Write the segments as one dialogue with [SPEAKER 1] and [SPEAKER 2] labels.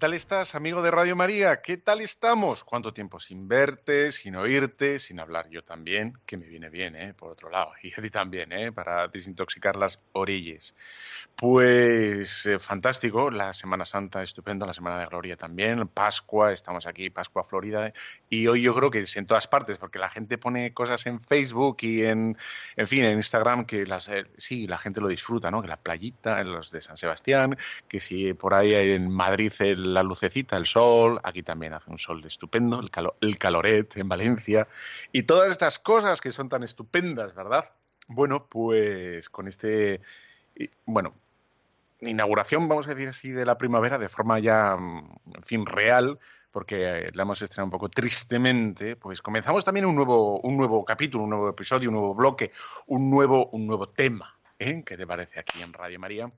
[SPEAKER 1] Tal estás, amigo de Radio María? ¿Qué tal estamos? ¿Cuánto tiempo sin verte, sin oírte, sin hablar yo también? Que me viene bien, ¿eh? Por otro lado, y a ti también, ¿eh? Para desintoxicar las orillas. Pues eh, fantástico, la Semana Santa estupendo, la Semana de Gloria también, Pascua, estamos aquí, Pascua Florida, y hoy yo creo que es en todas partes, porque la gente pone cosas en Facebook y en, en fin, en Instagram que las, eh, sí, la gente lo disfruta, ¿no? Que la playita, los de San Sebastián, que si por ahí en Madrid el la lucecita, el sol, aquí también hace un sol estupendo, el, el caloret en Valencia, y todas estas cosas que son tan estupendas, ¿verdad? Bueno, pues con este, bueno, inauguración, vamos a decir así, de la primavera de forma ya, mm, en fin, real, porque la hemos estrenado un poco tristemente, pues comenzamos también un nuevo, un nuevo capítulo, un nuevo episodio, un nuevo bloque, un nuevo, un nuevo tema. ¿eh? ¿Qué te parece aquí en Radio María?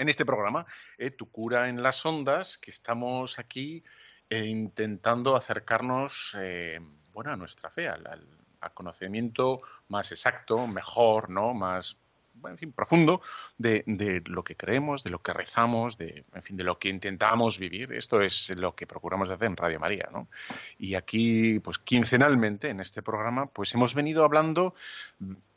[SPEAKER 1] En este programa, eh, Tu cura en las ondas, que estamos aquí eh, intentando acercarnos eh, bueno, a nuestra fe, al, conocimiento más exacto, mejor, ¿no? más en fin, profundo de, de, lo que creemos, de lo que rezamos, de, en fin, de lo que intentamos vivir. Esto es lo que procuramos hacer en Radio María, ¿no? Y aquí, pues quincenalmente en este programa, pues hemos venido hablando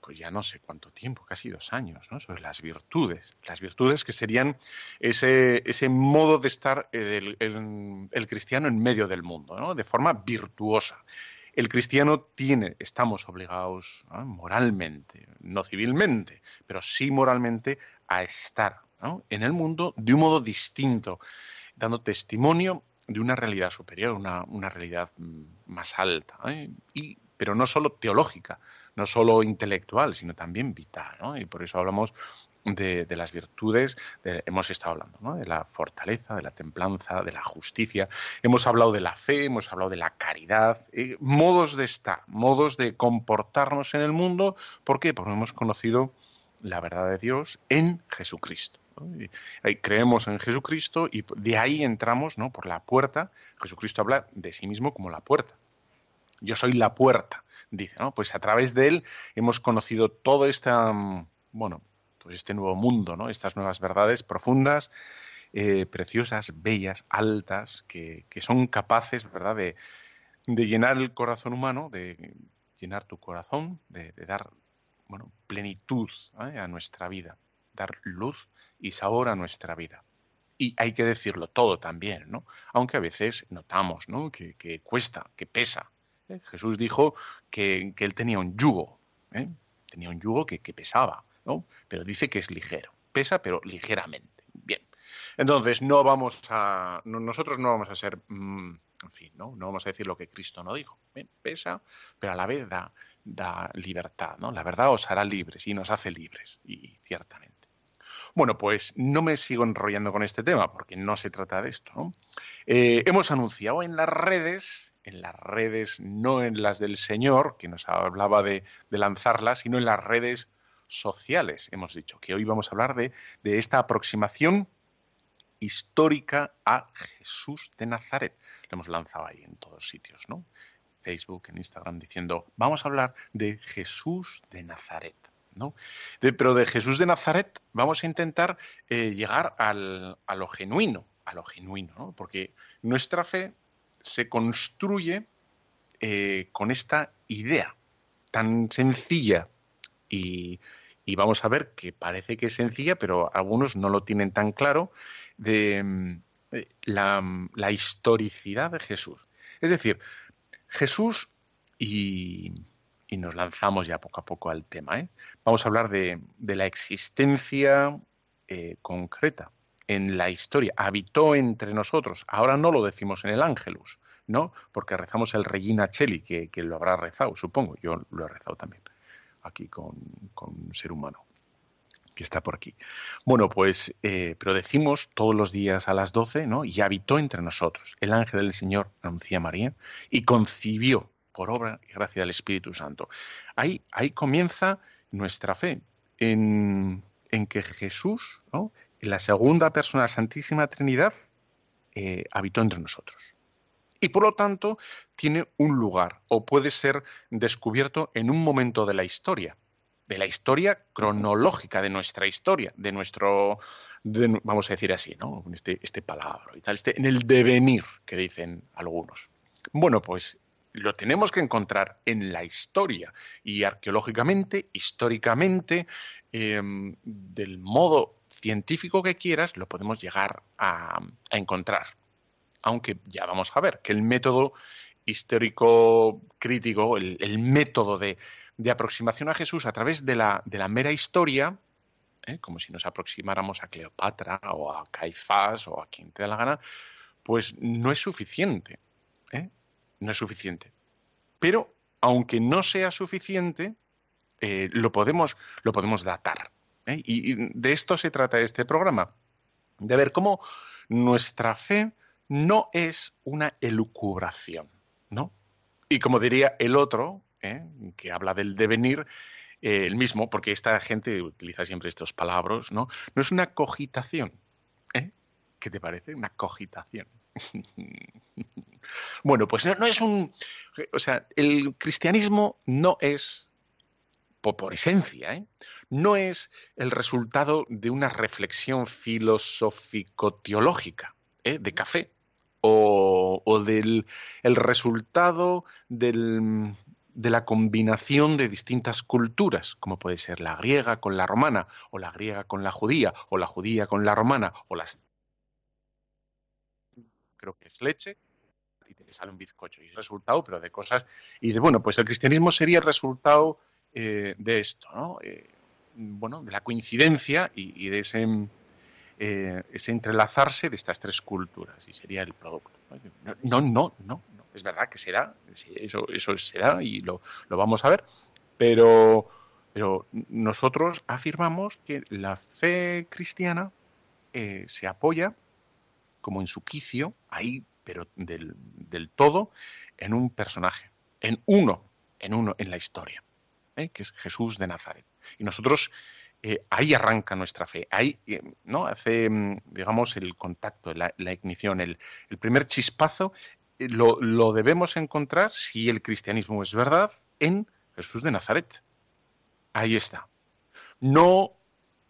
[SPEAKER 1] pues ya no sé cuánto tiempo, casi dos años, ¿no? sobre las virtudes. Las virtudes que serían ese, ese modo de estar el, el, cristiano en medio del mundo, ¿no? de forma virtuosa. El cristiano tiene, estamos obligados moralmente, no civilmente, pero sí moralmente, a estar en el mundo de un modo distinto, dando testimonio de una realidad superior, una, una realidad mm, más alta, ¿eh? y, pero no solo teológica, no solo intelectual, sino también vital. Y por eso hablamos de, las virtudes, hemos estado hablando ¿no? de la fortaleza, de la templanza, de la justicia, hemos hablado de la fe, hemos hablado de la caridad, modos de estar, modos de comportarnos en el mundo. ¿Por qué? Porque hemos conocido la verdad de Dios en Jesucristo. creemos en Jesucristo y de ahí entramos ¿no? por la puerta. Jesucristo habla de sí mismo como la puerta. Yo soy la puerta dice, ¿no? Pues a través de él hemos conocido todo esta, mm, bueno, pues este nuevo mundo, ¿no? Estas nuevas verdades profundas, eh, preciosas, bellas, altas, que, son capaces, ¿verdad?, de, llenar el corazón humano, de llenar tu corazón, de, dar, bueno, plenitud ¿eh? a nuestra vida, dar luz y sabor a nuestra vida. Y hay que decirlo todo también, ¿no? Aunque a veces notamos, ¿no? Que, que cuesta, que pesa, ¿eh? Jesús dijo que, él tenía un yugo, tenía un yugo que, pesaba, ¿no? pero dice que es ligero, pesa pero ligeramente. Bien, entonces no vamos a, nosotros no vamos a ser, mm, en fin, ¿no? vamos a decir lo que Cristo no dijo, pesa, pero a la vez da, da libertad, ¿no? La verdad os hará libres y nos hace libres, y ciertamente. Bueno, pues no me sigo enrollando con este tema porque no se trata de esto. Eh, hemos anunciado en las redes, en las redes, no en las del Señor, que nos hablaba de, lanzarlas, sino en las redes sociales. Hemos dicho que hoy vamos a hablar de, de esta aproximación histórica a Jesús de Nazaret. Lo hemos lanzado ahí en todos sitios, ¿no? Facebook, en Instagram, diciendo, vamos a hablar de Jesús de Nazaret. ¿no? pero de Jesús de Nazaret vamos a intentar eh, llegar a lo genuino, a lo genuino, porque nuestra fe se construye eh, con esta idea tan sencilla y, vamos a ver que parece que es sencilla, pero algunos no lo tienen tan claro, de mm, la historicidad de Jesús. Es decir, Jesús, y, nos lanzamos ya poco a poco al tema, ¿eh? vamos a hablar de, la existencia eh, concreta en la historia. Habitó entre nosotros. Ahora no lo decimos en el Ángelus, ¿no? Porque rezamos el Regina Cheli, que, lo habrá rezado, supongo. Yo lo he rezado también aquí con, un ser humano que está por aquí. Bueno, pues, eh, pero decimos todos los días a las 12, ¿no? Y habitó entre nosotros. El ángel del Señor anuncia María y concibió por obra y gracia del Espíritu Santo. Ahí, ahí comienza nuestra fe, en, que Jesús, ¿no? en la segunda persona la Santísima Trinidad, eh, habitó entre nosotros. Y por lo tanto tiene un lugar o puede ser descubierto en un momento de la historia de la historia cronológica de nuestra historia, de nuestro, vamos a decir así, ¿no? Este, este palabra y tal, este, en el devenir que dicen algunos. Bueno, pues lo tenemos que encontrar en la historia y arqueológicamente, históricamente, em, del modo científico que quieras, lo podemos llegar a, encontrar. Aunque ya vamos a ver que el método histórico crítico, el método de, de aproximación a Jesús a través de la, de la mera historia, ¿eh? como si nos aproximáramos a Cleopatra o a Caifás o a quien te da la gana, pues no es suficiente. ¿eh? No es suficiente. Pero, aunque no sea suficiente, eh, lo, podemos, lo podemos datar. Y, y de esto se trata este programa, de ver cómo nuestra fe no es una elucubración, ¿no? Y como diría el otro, ¿eh? que habla del devenir, eh, el mismo, porque esta gente utiliza siempre estos palabras, ¿no? No es una cogitación. ¿eh? ¿Qué te parece? Una cogitación. bueno, pues no, es un. O sea, el cristianismo no es, por, esencia, ¿eh? no es el resultado de una reflexión filosófico-teológica de café o, o del el resultado del, de la combinación de distintas culturas, como puede ser la griega con la romana, o la griega con la judía, o la judía con la romana, o las... Creo que es leche, y te sale un bizcocho, y es resultado, pero de cosas... Y de, bueno, pues el cristianismo sería el resultado eh, de esto, ¿no? Eh, bueno, de la coincidencia y, de ese, eh, ese entrelazarse de estas tres culturas, y sería el producto. No, no, no, no es verdad que será, eso, eso será y lo, vamos a ver, pero, pero nosotros afirmamos que la fe cristiana eh, se apoya como en su quicio, ahí, pero del, todo, en un personaje, en uno, en uno en la historia, ¿eh? que es Jesús de Nazaret. Y nosotros eh, ahí arranca nuestra fe, ahí ¿no? hace, mm, digamos, el contacto, la, ignición, el, primer chispazo lo, debemos encontrar, si el cristianismo es verdad, en Jesús de Nazaret. Ahí está. No,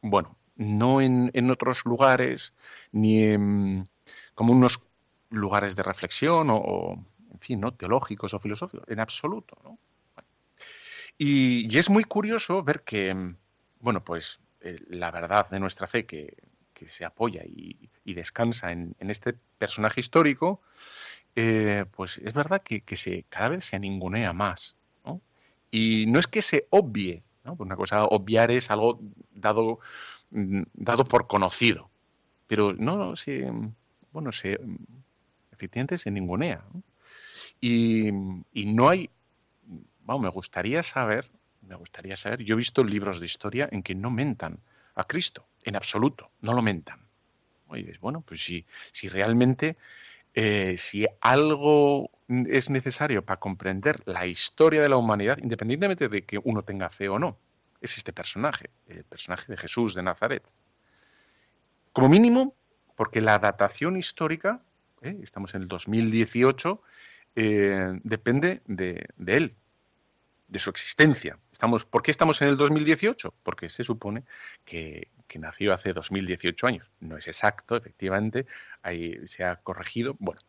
[SPEAKER 1] bueno, no en, otros lugares, ni en, como unos lugares de reflexión o, en fin, ¿no? teológicos o filosóficos, en absoluto. ¿no? Y, es muy curioso ver que, bueno, pues eh, la verdad de nuestra fe que, se apoya y, descansa en, en, este personaje histórico, eh, pues es verdad que, se, cada vez se ningunea más. ¿no? Y no es que se obvie, ¿no? Una cosa, obviar es algo dado, mm, dado por conocido, pero no se, bueno, se, efectivamente se ningunea. Y, y, no hay, vamos, me gustaría saber, me gustaría saber, yo he visto libros de historia en que no mentan a Cristo, en absoluto, no lo mentan. Y dices, bueno, pues si, si realmente, eh, si algo es necesario para comprender la historia de la humanidad, independientemente de que uno tenga fe o no, es este personaje, el personaje de Jesús de Nazaret. Como mínimo, porque la datación histórica, ¿eh? estamos en el 2018, eh, depende de, él, de su existencia. Estamos, ¿Por qué estamos en el 2018? Porque se supone que, nació hace 2018 años. No es exacto, efectivamente, ahí se ha corregido. Bueno,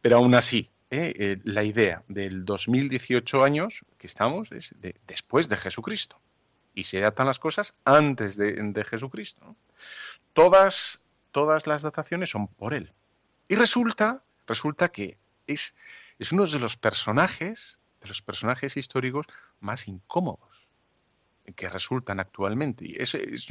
[SPEAKER 1] pero aún así, ¿eh? la idea del 2018 años que estamos es después de Jesucristo. Y se datan las cosas antes de, Jesucristo. Todas todas las dataciones son por él. Y resulta, resulta que es, es uno de los personajes, de los personajes históricos más incómodos que resultan actualmente. Y es, es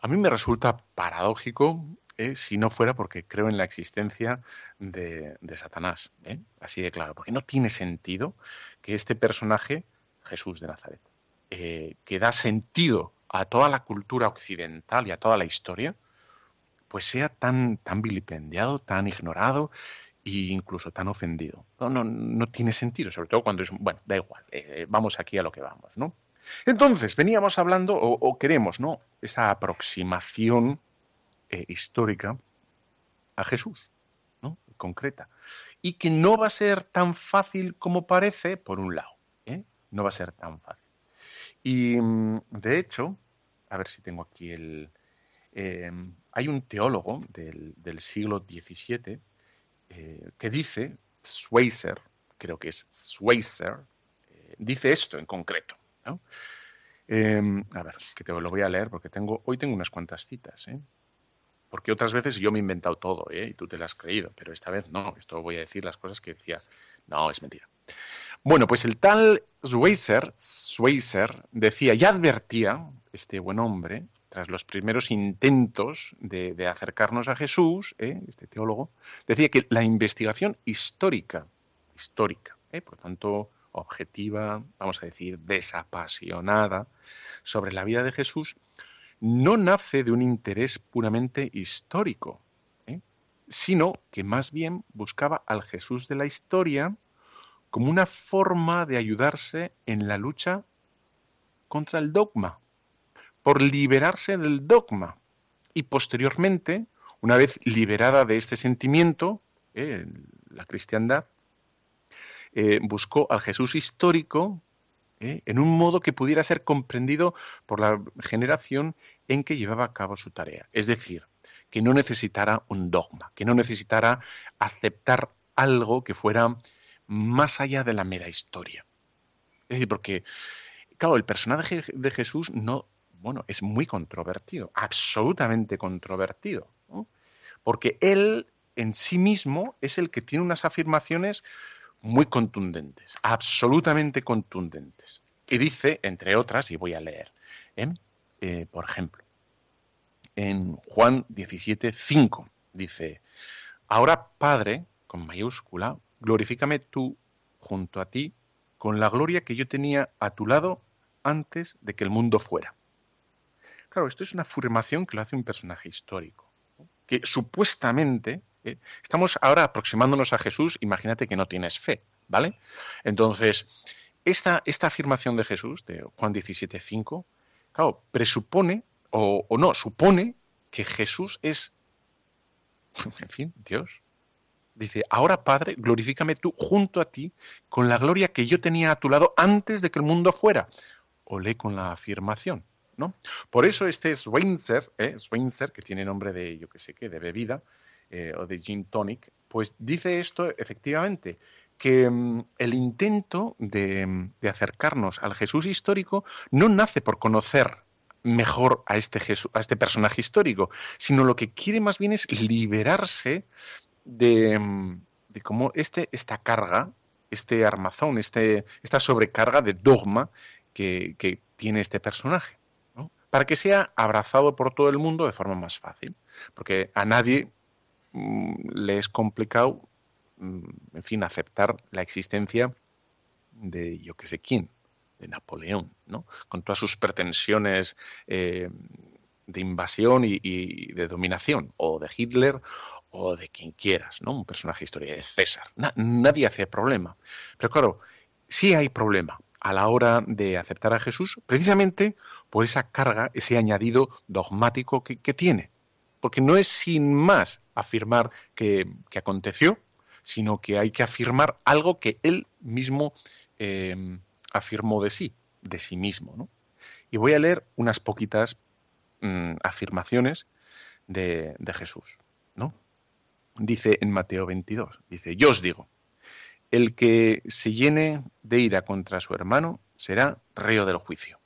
[SPEAKER 1] a mí me resulta paradójico eh, si no fuera porque creo en la existencia de, Satanás. ¿eh? Así de claro, porque no tiene sentido que este personaje, Jesús de Nazaret, eh, que da sentido a toda la cultura occidental y a toda la historia, pues sea tan, tan vilipendiado, tan ignorado incluso tan ofendido. No, no, no tiene sentido, sobre todo cuando es, bueno, da igual, eh, eh, vamos aquí a lo que vamos, ¿no? Entonces, veníamos hablando, o, queremos, ¿no? Esa aproximación eh, histórica a Jesús, ¿no? Concreta. Y que no va a ser tan fácil como parece, por un lado. No va a ser tan fácil. Y, mm, de hecho, a ver si tengo aquí el, hay un teólogo del, siglo XVII eh, que dice, Schweitzer, creo que es Schweitzer, eh, dice esto en concreto. Em, a ver, que te lo voy a leer porque tengo, hoy tengo unas cuantas citas. ¿eh? Porque otras veces yo me he inventado todo y tú te lo has creído, pero esta vez no, esto voy a decir las cosas que decía. No, es mentira. Bueno, pues el tal Schweitzer, Schweitzer decía y advertía, este buen hombre, tras los primeros intentos de, acercarnos a Jesús, ¿eh? este teólogo, decía que la investigación histórica, histórica, ¿eh? por tanto objetiva, vamos a decir, desapasionada, sobre la vida de Jesús, no nace de un interés puramente histórico, ¿eh? sino que más bien buscaba al Jesús de la historia como una forma de ayudarse en la lucha contra el dogma, por liberarse del dogma. Y posteriormente, una vez liberada de este sentimiento, eh, la cristiandad eh, buscó al Jesús histórico eh, en un modo que pudiera ser comprendido por la generación en que llevaba a cabo su tarea. Es decir, que no necesitara un dogma, que no necesitara aceptar algo que fuera más allá de la mera historia. Es decir, porque, claro, el personaje de Jesús no bueno, es muy controvertido, absolutamente controvertido, porque él en sí mismo es el que tiene unas afirmaciones muy contundentes, absolutamente contundentes. Y dice, entre otras, y voy a leer, ¿eh? Eh, por ejemplo, en Juan 17, 5, dice, ahora Padre, con mayúscula, glorifícame tú junto a ti con la gloria que yo tenía a tu lado antes de que el mundo fuera. Claro, esto es una afirmación que lo hace un personaje histórico, que supuestamente, eh, estamos ahora aproximándonos a Jesús, imagínate que no tienes fe, ¿vale? Entonces, esta, esta afirmación de Jesús, de Juan 17.5, claro, presupone, o, o no, supone que Jesús es, en fin, Dios, dice, ahora Padre, glorifícame tú junto a ti con la gloria que yo tenía a tu lado antes de que el mundo fuera. Olé con la afirmación. Por eso este Schweitzer, ¿eh? que tiene nombre de, yo qué sé qué, de bebida eh, o de gin tonic, pues dice esto efectivamente, que mm, el intento de, acercarnos al Jesús histórico no nace por conocer mejor a este, a este personaje histórico, sino lo que quiere más bien es liberarse de, mm, de cómo este, esta carga, este armazón, este, esta sobrecarga de dogma que tiene este personaje para que sea abrazado por todo el mundo de forma más fácil. Porque a nadie mm, le es complicado, mm, en fin, aceptar la existencia de yo que sé quién, de Napoleón, ¿no? Con todas sus pretensiones eh, de invasión y, de dominación, o de Hitler o de quien quieras, ¿no? Un personaje histórico de César. nadie hace problema. Pero claro, sí hay problema a la hora de aceptar a Jesús, precisamente por esa carga, ese añadido dogmático que, tiene. Porque no es sin más afirmar que, aconteció, sino que hay que afirmar algo que él mismo eh, afirmó de sí, de sí mismo. Y voy a leer unas poquitas mm, afirmaciones de, Jesús. ¿no? Dice en Mateo 22, dice, yo os digo, el que se llene de ira contra su hermano será reo del juicio.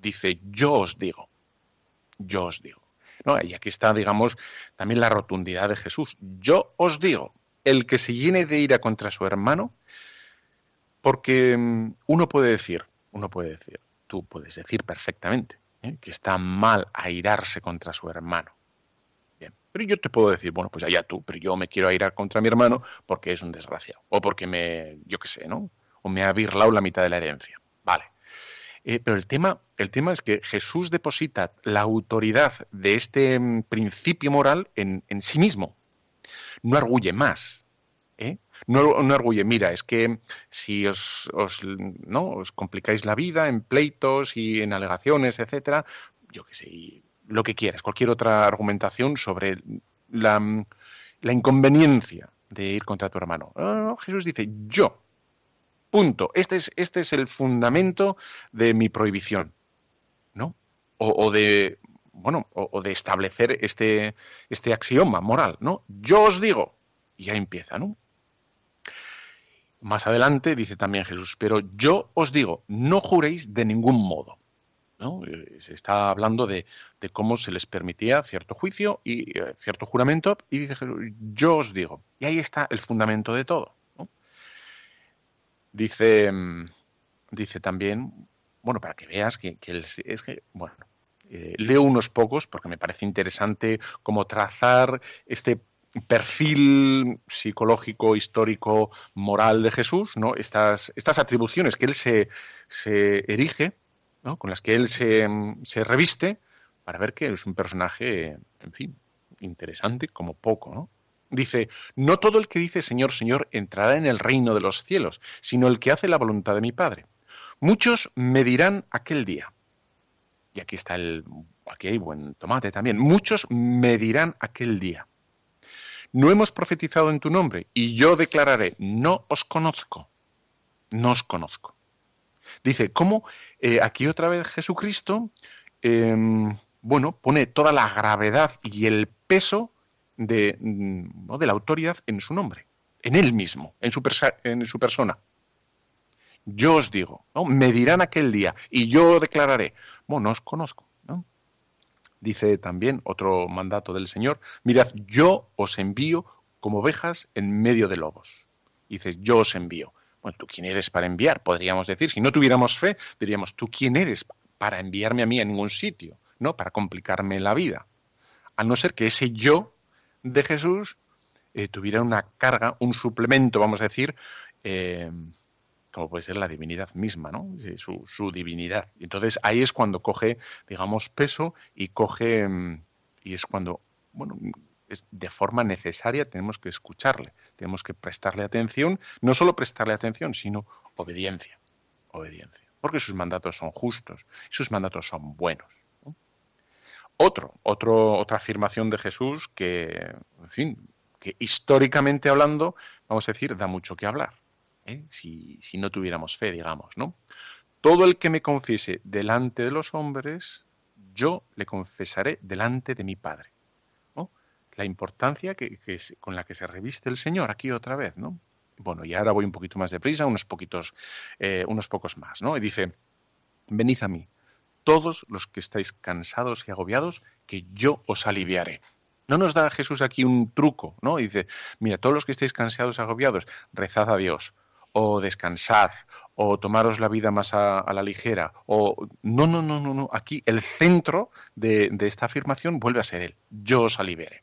[SPEAKER 1] Dice, yo os digo, yo os digo. ¿No? Y aquí está, digamos, también la rotundidad de Jesús. Yo os digo, el que se llene de ira contra su hermano, porque mm, uno puede decir, uno puede decir, tú puedes decir perfectamente ¿eh? que está mal airarse contra su hermano. Bien, pero yo te puedo decir, bueno, pues allá tú, pero yo me quiero airar contra mi hermano porque es un desgraciado, o porque me, yo qué sé, ¿no? O me ha birlado la mitad de la herencia. Eh, pero el tema, el tema es que Jesús deposita la autoridad de este mm, principio moral en, en sí mismo. No arguye más. ¿eh? No, no arguye, mira, es que si os, ¿no? os complicáis la vida en pleitos y en alegaciones, etcétera, yo qué sé, lo que quieras, cualquier otra argumentación sobre la, inconveniencia de ir contra tu hermano. Jesús dice, yo, punto. Este es, este es el fundamento de mi prohibición, ¿no? O, de, bueno, o, de establecer este, este axioma moral, ¿no? Yo os digo, y ya empieza, ¿no? Más adelante dice también Jesús, pero yo os digo, no juréis de ningún modo. ¿no? Eh, se está hablando de, cómo se les permitía cierto juicio y eh, cierto juramento, y dice Jesús, yo os digo. Y ahí está el fundamento de todo. Dice, mm, dice también, bueno, para que veas que, es que, bueno, eh, leo unos pocos porque me parece interesante cómo trazar este perfil psicológico, histórico, moral de Jesús, ¿no? Estas, estas atribuciones que él se, se erige, ¿no? con las que él se, se, reviste, para ver que es un personaje, en fin, interesante como poco, ¿no? Dice, no todo el que dice Señor, Señor entrará en el reino de los cielos, sino el que hace la voluntad de mi Padre. Muchos me dirán aquel día, y aquí está el, aquí hay buen tomate también, muchos me dirán aquel día, no hemos profetizado en tu nombre, y yo declararé, no os conozco, no os conozco. Dice, ¿cómo eh, aquí otra vez Jesucristo, em, bueno, pone toda la gravedad y el peso de, mm, de la autoridad en su nombre, en él mismo, en su, en su persona. Yo os digo, ¿no? me dirán aquel día y yo declararé, bueno, no os conozco. Dice también otro mandato del Señor, mirad, yo os envío como ovejas en medio de lobos. Dices, yo os envío. Bueno, ¿tú quién eres para enviar? Podríamos decir, si no tuviéramos fe, diríamos, ¿tú quién eres para enviarme a mí a ningún sitio? ¿No? Para complicarme la vida. A no ser que ese yo de Jesús eh, tuviera una carga, un suplemento, vamos a decir, eh, como puede ser la divinidad misma, ¿no? Su, divinidad. Entonces ahí es cuando coge, digamos, peso y coge, mm, y es cuando, bueno, es de forma necesaria tenemos que escucharle, tenemos que prestarle atención, no solo prestarle atención, sino obediencia, obediencia, porque sus mandatos son justos sus mandatos son buenos. Otro, otro, otra afirmación de Jesús que, en fin, que históricamente hablando, vamos a decir, da mucho que hablar. ¿eh? si, no tuviéramos fe, digamos, ¿no? Todo el que me confiese delante de los hombres, yo le confesaré delante de mi Padre. La importancia que, con la que se reviste el Señor aquí otra vez, ¿no? Bueno, y ahora voy un poquito más deprisa, unos poquitos, eh, unos pocos más, ¿no? Y dice, venid a mí, todos los que estáis cansados y agobiados, que yo os aliviaré. No nos da Jesús aquí un truco, ¿no? Y dice, mira, todos los que estáis cansados y agobiados, rezad a Dios o descansad, o tomaros la vida más a, la ligera, o no, no, no, no, no. Aquí el centro de, esta afirmación vuelve a ser él. Yo os aliviaré.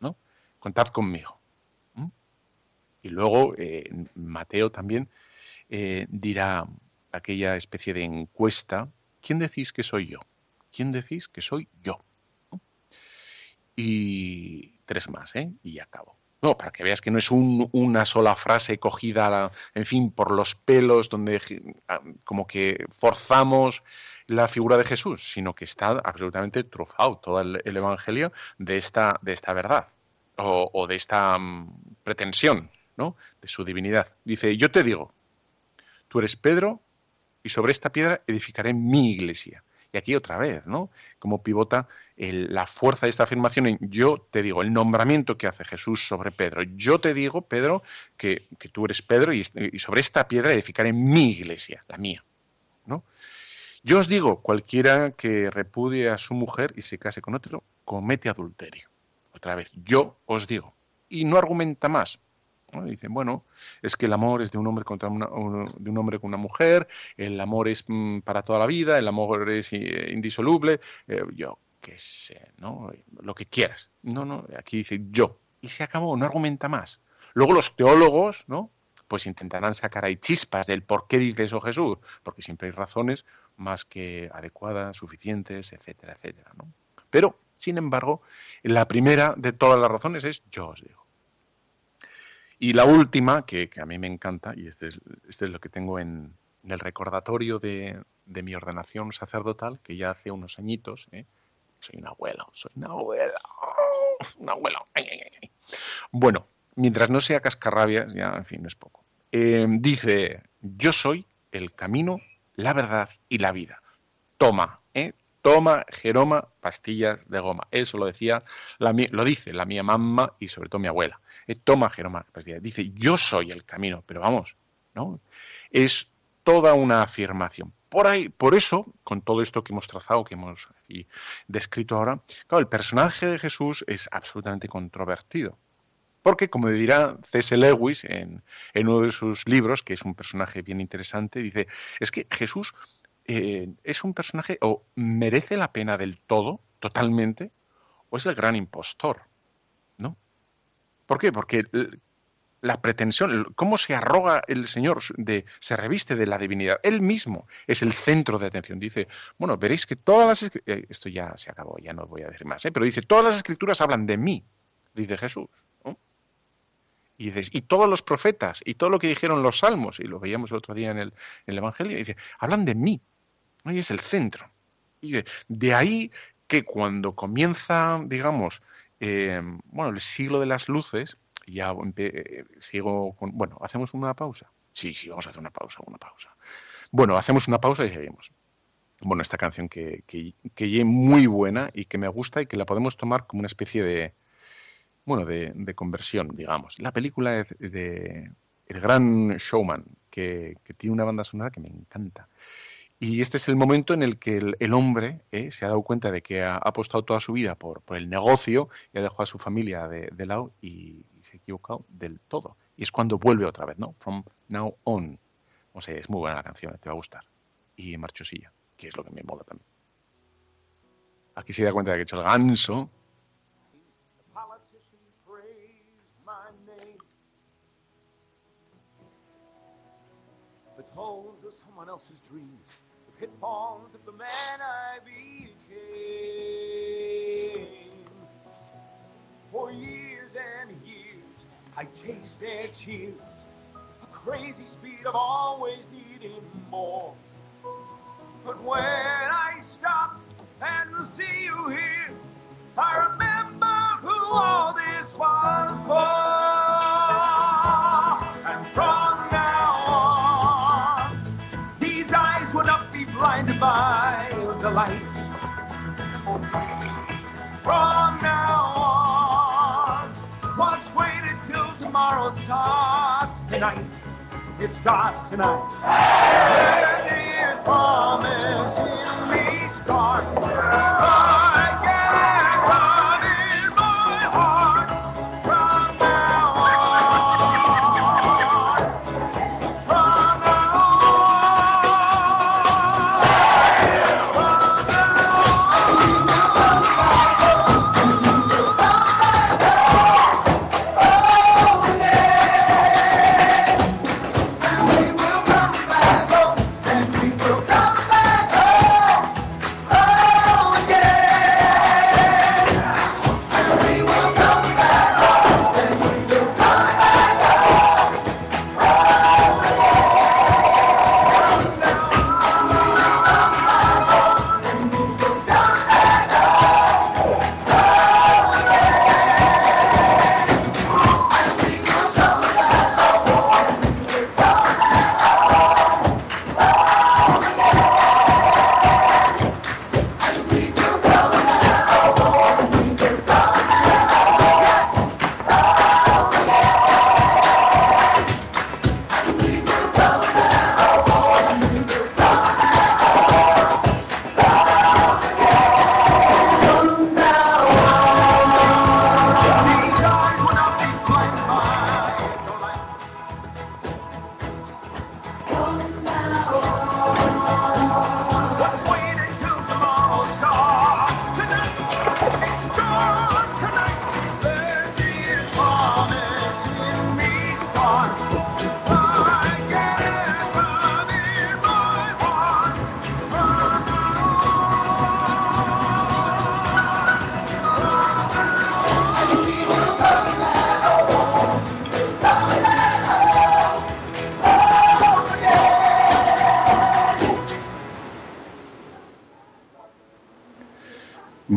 [SPEAKER 1] ¿no? Contad conmigo. Y luego eh, Mateo también eh, dirá aquella especie de encuesta, ¿quién decís que soy yo? ¿Quién decís que soy yo? y tres más, ¿eh? Y acabo. No, para que veas que no es una sola frase cogida, en fin, por los pelos, donde ah, como que forzamos la figura de Jesús, sino que está absolutamente trufado todo el, Evangelio de esta, de esta verdad o, de esta mm, pretensión ¿no? de su divinidad. Dice, yo te digo, tú eres Pedro y sobre esta piedra edificaré mi iglesia. Y aquí otra vez, ¿no? Como pivota la fuerza de esta afirmación en yo te digo, el nombramiento que hace Jesús sobre Pedro. Yo te digo, Pedro, que, tú eres Pedro y, y, sobre esta piedra edificaré mi iglesia, la mía, ¿no? Yo os digo, cualquiera que repudie a su mujer y se case con otro, comete adulterio. Otra vez, yo os digo. Y no argumenta más. Dicen, bueno, es que el amor es de un hombre contra una, de un hombre con una mujer, el amor es mm, para toda la vida, el amor es eh, indisoluble, eh, yo qué sé, ¿no? Lo que quieras. No, no, aquí dice yo. Y se acabó, no argumenta más. Luego los teólogos, ¿no? Pues intentarán sacar ahí chispas del por qué dice eso Jesús, porque siempre hay razones más que adecuadas, suficientes, etcétera, etcétera, ¿no? Pero, sin embargo, la primera de todas las razones es yo os digo. Y la última, que, a mí me encanta, y este es, este es lo que tengo en, el recordatorio de, mi ordenación sacerdotal, que ya hace unos añitos, ¿eh? soy un abuelo, soy un abuelo, un abuelo. Bueno, mientras no sea cascarrabias, ya, en fin, no es poco. Eh, dice, yo soy el camino, la verdad y la vida. Toma. Toma, Jeroma, pastillas de goma. Eso lo decía, la, lo dice la mía mamá y sobre todo mi abuela. Eh, toma, Jeroma, pastillas. Dice, yo soy el camino, pero vamos, ¿no? Es toda una afirmación. Por ahí, por eso, con todo esto que hemos trazado, que hemos descrito ahora, claro, el personaje de Jesús es absolutamente controvertido. Porque, como dirá C.S. Lewis en, en, uno de sus libros, que es un personaje bien interesante, dice, es que Jesús eh, es un personaje o merece la pena del todo, totalmente, o es el gran impostor, ¿no? ¿Por qué? Porque la pretensión, cómo se arroga el Señor, de, se reviste de la divinidad. Él mismo es el centro de atención. Dice, bueno, veréis que todas las... Eh, esto ya se acabó, ya no voy a decir más, ¿eh? pero dice, todas las escrituras hablan de mí, dice Jesús. Y, dices, y todos los profetas, y todo lo que dijeron los salmos, y lo veíamos el otro día en el, en el Evangelio, dice, hablan de mí. Ahí es el centro. Y de, ahí que cuando comienza, digamos, eh, bueno, el siglo de las luces, ya eh, sigo con, bueno, ¿hacemos una pausa? Sí, sí, vamos a hacer una pausa, una pausa. Bueno, hacemos una pausa y seguimos. Bueno, esta canción que, que, que es muy buena y que me gusta y que la podemos tomar como una especie de, bueno, de, de conversión, digamos. La película es de El Gran Showman, que, que tiene una banda sonora que me encanta. Y este es el momento en el que el, hombre eh, se ha dado cuenta de que ha, apostado toda su vida por, el negocio y ha dejado a su familia de, lado y, se ha equivocado del todo. Y es cuando vuelve otra vez, ¿no? From now on. O sea, es muy buena la canción, te va a gustar. Y marchosilla, que es lo que me mola también. Aquí se da cuenta de que he hecho el ganso. Pitfalls of the man I became. For years and years, I chased their cheers, a crazy speed of always needing more. But when I stop and see you here, I remember who all this was for. Tomorrow starts tonight. It starts tonight. And it promising me.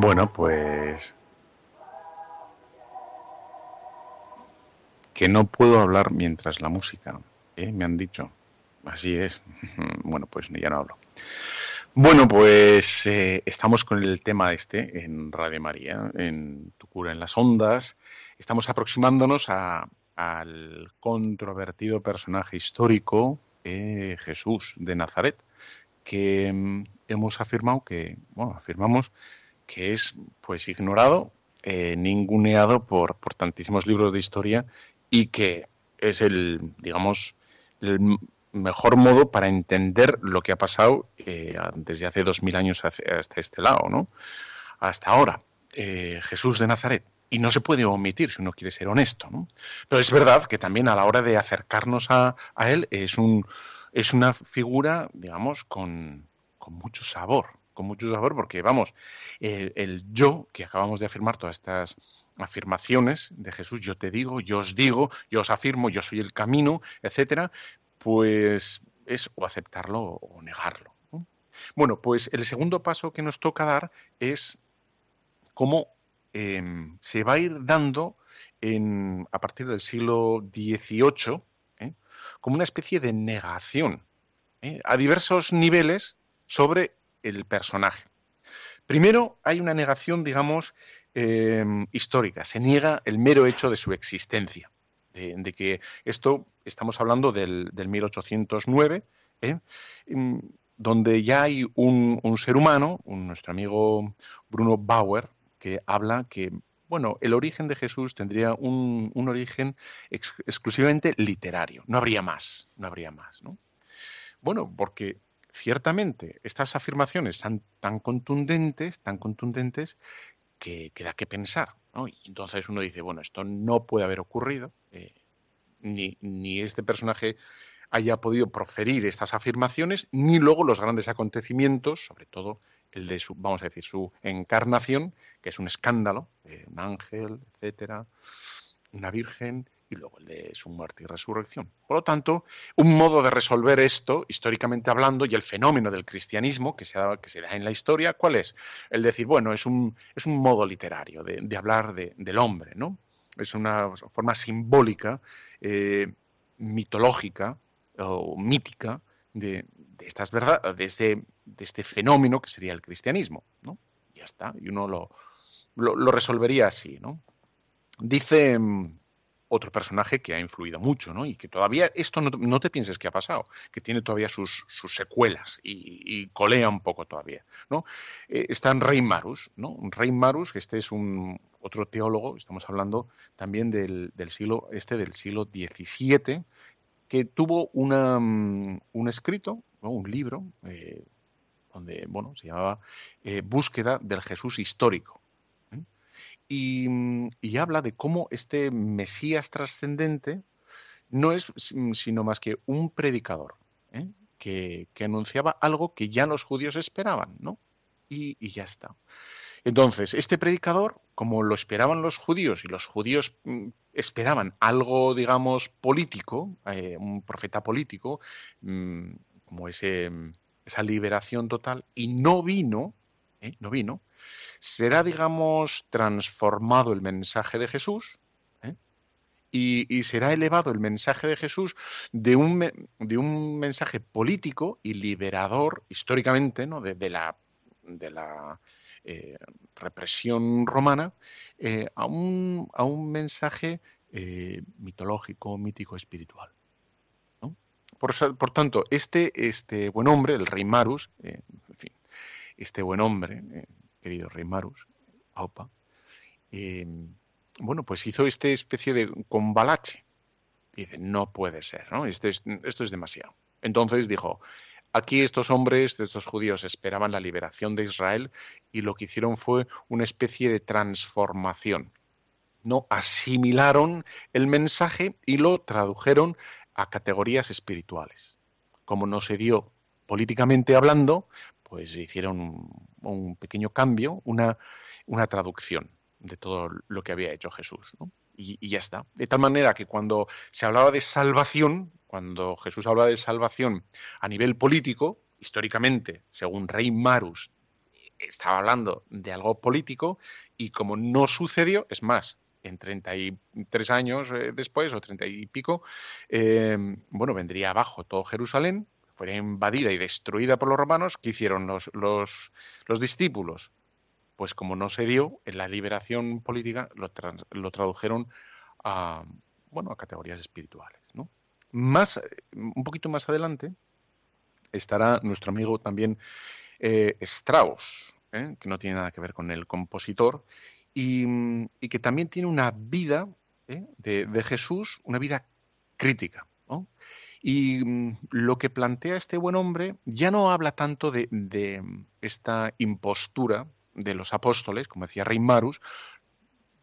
[SPEAKER 1] Bueno, pues que no puedo hablar mientras la música, ¿eh? me han dicho. Así es. Bueno, pues ya no hablo. Bueno, pues eh, estamos con el tema este en Radio María, en Tu cura en las ondas. Estamos aproximándonos al controvertido personaje histórico eh, Jesús de Nazaret, que mm, hemos afirmado que, bueno, afirmamos que es pues ignorado, eh, ninguneado por, por tantísimos libros de historia y que es el, digamos, el mejor modo para entender lo que ha pasado eh, desde hace dos mil años hasta este lado, ¿no? Hasta ahora, eh, Jesús de Nazaret. Y no se puede omitir si uno quiere ser honesto, ¿no? Pero es verdad que también a la hora de acercarnos a, él es, un, es una figura, digamos, con, con mucho sabor, con mucho sabor, porque vamos, el, yo que acabamos de afirmar todas estas afirmaciones de Jesús, yo te digo, yo os digo, yo os afirmo, yo soy el camino, etcétera, pues es o aceptarlo o negarlo. Bueno, pues el segundo paso que nos toca dar es cómo em, se va a ir dando en, a partir del siglo XVIII ¿eh? como una especie de negación ¿eh? a diversos niveles sobre el personaje. Primero, hay una negación, digamos, em, histórica. Se niega el mero hecho de su existencia. De, que esto, estamos hablando del, 1809, ¿eh? mm, donde ya hay un, ser humano, nuestro amigo Bruno Bauer, que habla que bueno, el origen de Jesús tendría un, origen exclusivamente literario. No habría más, no habría más, ¿no? Bueno, porque ciertamente estas afirmaciones son tan contundentes, tan contundentes, que, da que pensar. Y entonces uno dice, bueno, esto no puede haber ocurrido, eh, ni, ni este personaje haya podido proferir estas afirmaciones, ni luego los grandes acontecimientos, sobre todo el de su, vamos a decir, su encarnación, que es un escándalo, eh, un ángel, etcétera, una virgen, y luego el de su muerte y resurrección. Por lo tanto, un modo de resolver esto, históricamente hablando, y el fenómeno del cristianismo que se da, que se da en la historia, ¿cuál es? El decir, bueno, es un, es un modo literario de, hablar del hombre, ¿no? Es una forma simbólica, eh, mitológica o mítica de, estas verdades, de este, de este fenómeno que sería el cristianismo, ¿no? Ya está, y uno lo, lo, lo resolvería así, ¿no? Dice otro personaje que ha influido mucho, ¿no? Y que todavía, esto no, te pienses que ha pasado, que tiene todavía sus, secuelas y, colea un poco todavía, ¿no? Eh, está en Rey Marus, ¿no? Rey Marus, que este es un otro teólogo, estamos hablando también del, siglo, este del siglo XVII, que tuvo una, mm, un escrito, un libro, eh, donde, bueno, se llamaba eh, Búsqueda del Jesús histórico, y, habla de cómo este Mesías trascendente no es sino más que un predicador ¿eh? que, anunciaba algo que ya los judíos esperaban, ¿no? Y, ya está. Entonces, este predicador, como lo esperaban los judíos y los judíos mm, esperaban algo, digamos, político, eh, un profeta político, mm, como ese, esa liberación total, y no vino, ¿eh? no vino, será, digamos, transformado el mensaje de Jesús ¿eh? y, será elevado el mensaje de Jesús de un, de un mensaje político y liberador históricamente ¿no? de, la, de la eh, represión romana a, un, a, un, mensaje mitológico, mítico, espiritual. Por, por, tanto, este, este buen hombre, el rey Marus, en fin, este buen hombre, querido rey Marus, Aupa, eh, bueno, pues hizo esta especie de combalache. Y dice, no puede ser, ¿no? Esto es, esto es demasiado. Entonces dijo, aquí estos hombres, estos judíos, esperaban la liberación de Israel y lo que hicieron fue una especie de transformación. No asimilaron el mensaje y lo tradujeron a categorías espirituales. Como no se dio políticamente hablando, pues hicieron un, pequeño cambio, una, una, traducción de todo lo que había hecho Jesús. Y, ya está. De tal manera que cuando se hablaba de salvación, cuando Jesús hablaba de salvación a nivel político, históricamente, según Rey Marus, estaba hablando de algo político y como no sucedió, es más, en 33 años eh, después o 30 y pico, eh, bueno, vendría abajo todo Jerusalén, fuera invadida y destruida por los romanos, ¿qué hicieron los, los, los discípulos? Pues como no se dio en la liberación política, lo, lo tradujeron a, bueno, a categorías espirituales. ¿no? Más, un poquito más adelante estará nuestro amigo también eh, Strauss, ¿eh? que no tiene nada que ver con el compositor, y, que también tiene una vida ¿eh? de, Jesús, una vida crítica. Y mm, lo que plantea este buen hombre ya no habla tanto de, de esta impostura de los apóstoles, como decía Rey Marus,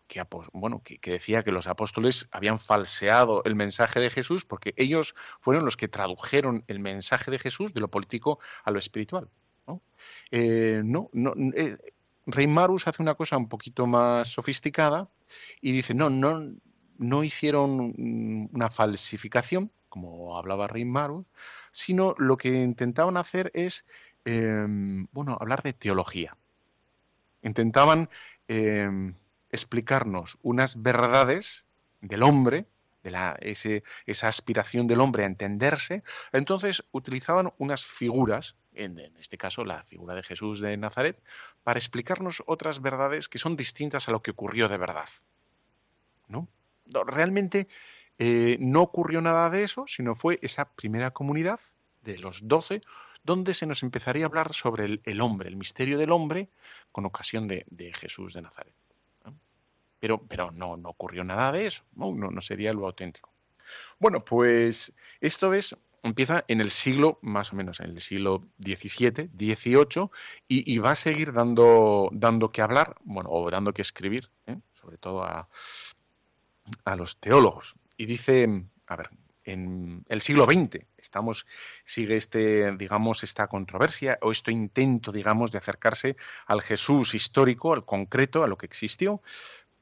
[SPEAKER 1] que, decía que los apóstoles habían falseado el mensaje de Jesús porque ellos fueron los que tradujeron el mensaje de Jesús de lo político a lo espiritual. No, eh, eh, Rey Marus hace una cosa un poquito más sofisticada y dice, no, no, no hicieron una falsificación, como hablaba Rey Marus, sino lo que intentaban hacer es, em, bueno, hablar de teología. Intentaban em, explicarnos unas verdades del hombre, de la, esa aspiración del hombre a entenderse, entonces utilizaban unas figuras, en, este caso la figura de Jesús de Nazaret, para explicarnos otras verdades que son distintas a lo que ocurrió de verdad. ¿No? Realmente eh, no ocurrió nada de eso, sino fue esa primera comunidad de los doce donde se nos empezaría a hablar sobre el, hombre, el misterio del hombre, con ocasión de Jesús de Nazaret. Pero, pero no, no ocurrió nada de eso, no, no, sería lo auténtico. Bueno, pues esto es, empieza en el siglo, más o menos en el siglo XVII, XVIII, y, va a seguir dando, dando que hablar, bueno, o dando que escribir, ¿eh? sobre todo a, a los teólogos. Y dice, a ver, en el siglo XX. Estamos, sigue este, digamos, esta controversia o este intento, digamos, de acercarse al Jesús histórico, al concreto, a lo que existió,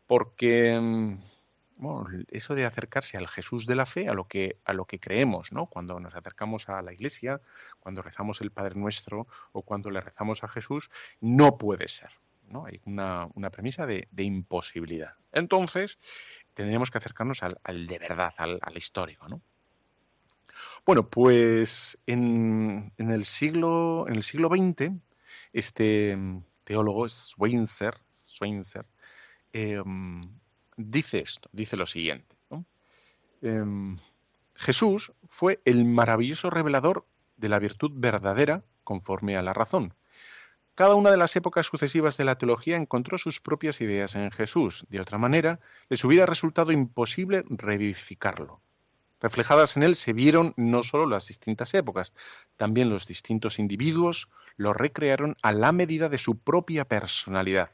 [SPEAKER 1] porque mm, bueno, eso de acercarse al Jesús de la fe, a lo que a lo que creemos, ¿no? Cuando nos acercamos a la Iglesia, cuando rezamos el Padre Nuestro o cuando le rezamos a Jesús, no puede ser. ¿No? Hay una, premisa de, imposibilidad. Entonces, tendríamos que acercarnos al, de verdad, al, histórico, ¿no? Bueno, pues en, el siglo, en el siglo XX, este teólogo Schweitzer Em, dice esto, dice lo siguiente. Em, Jesús fue el maravilloso revelador de la virtud verdadera conforme a la razón. Cada una de las épocas sucesivas de la teología encontró sus propias ideas en Jesús. De otra manera, les hubiera resultado imposible revivificarlo. Reflejadas en él se vieron no solo las distintas épocas, también los distintos individuos lo recrearon a la medida de su propia personalidad.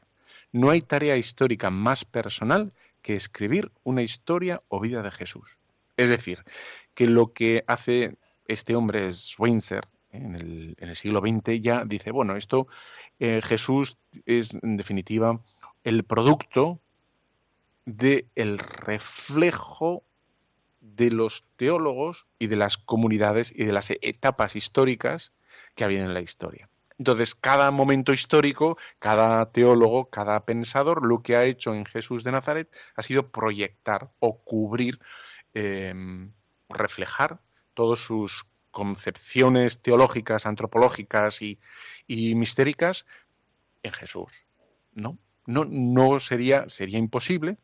[SPEAKER 1] No hay tarea histórica más personal que escribir una historia o vida de Jesús. Es decir, que lo que hace este hombre Schweitzer en el, siglo XX ya dice, bueno, esto eh, Jesús es en definitiva el producto del reflejo de los teólogos y de las comunidades y de las etapas históricas que ha habido en la historia. Entonces, cada momento histórico, cada teólogo, cada pensador, lo que ha hecho en Jesús de Nazaret ha sido proyectar o cubrir, em, reflejar todas sus concepciones teológicas, antropológicas y, mistéricas en Jesús. ¿no? No, no sería, sería imposible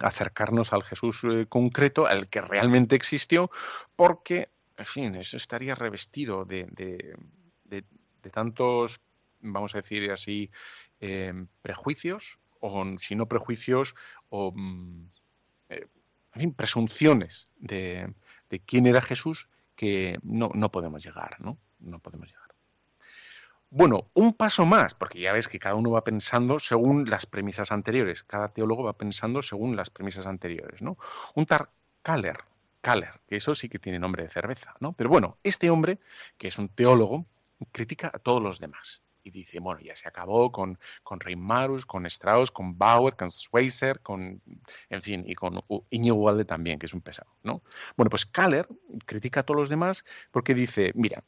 [SPEAKER 1] acercarnos al Jesús eh, concreto, al que realmente existió, porque, en fin, eso estaría revestido de, de tantos, vamos a decir así, em, prejuicios, o si no prejuicios, o mm, eh, presunciones de, quién era Jesús que no, no podemos llegar, ¿no? No podemos llegar. Bueno, un paso más, porque ya ves que cada uno va pensando según las premisas anteriores, cada teólogo va pensando según las premisas anteriores, ¿no? Un tar Kaller, Kaller, que eso sí que tiene nombre de cerveza, ¿no? Pero bueno, este hombre, que es un teólogo, critica a todos los demás. Y dice, bueno, ya se acabó con, con Marus, con Strauss, con Bauer, con Schweitzer, con, en fin, y con Iñigo Walde también, que es un pesado, ¿no? Bueno, pues Kaller critica a todos los demás porque dice, mira,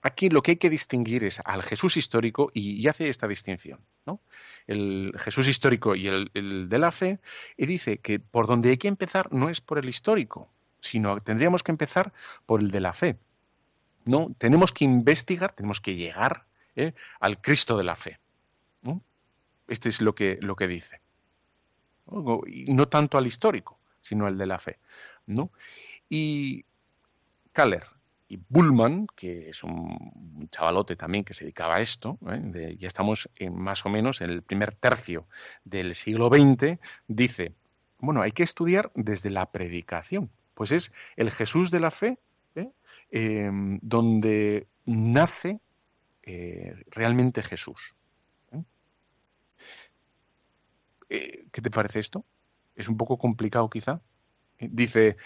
[SPEAKER 1] aquí lo que hay que distinguir es al Jesús histórico y, hace esta distinción, ¿no? El Jesús histórico y el, el, de la fe, y dice que por donde hay que empezar no es por el histórico, sino tendríamos que empezar por el de la fe. ¿no? Tenemos que investigar, tenemos que llegar ¿eh? al Cristo de la fe. Este es lo que, lo que dice. Y no tanto al histórico, sino al de la fe. ¿no? Y Kaller y Bullman, que es un chavalote también que se dedicaba a esto, ¿eh? ya estamos en más o menos en el primer tercio del siglo XX, dice, bueno, hay que estudiar desde la predicación. Pues es el Jesús de la fe ¿eh? Em, donde nace eh, realmente Jesús. ¿eh? ¿Qué te parece esto? Es un poco complicado quizá. Dice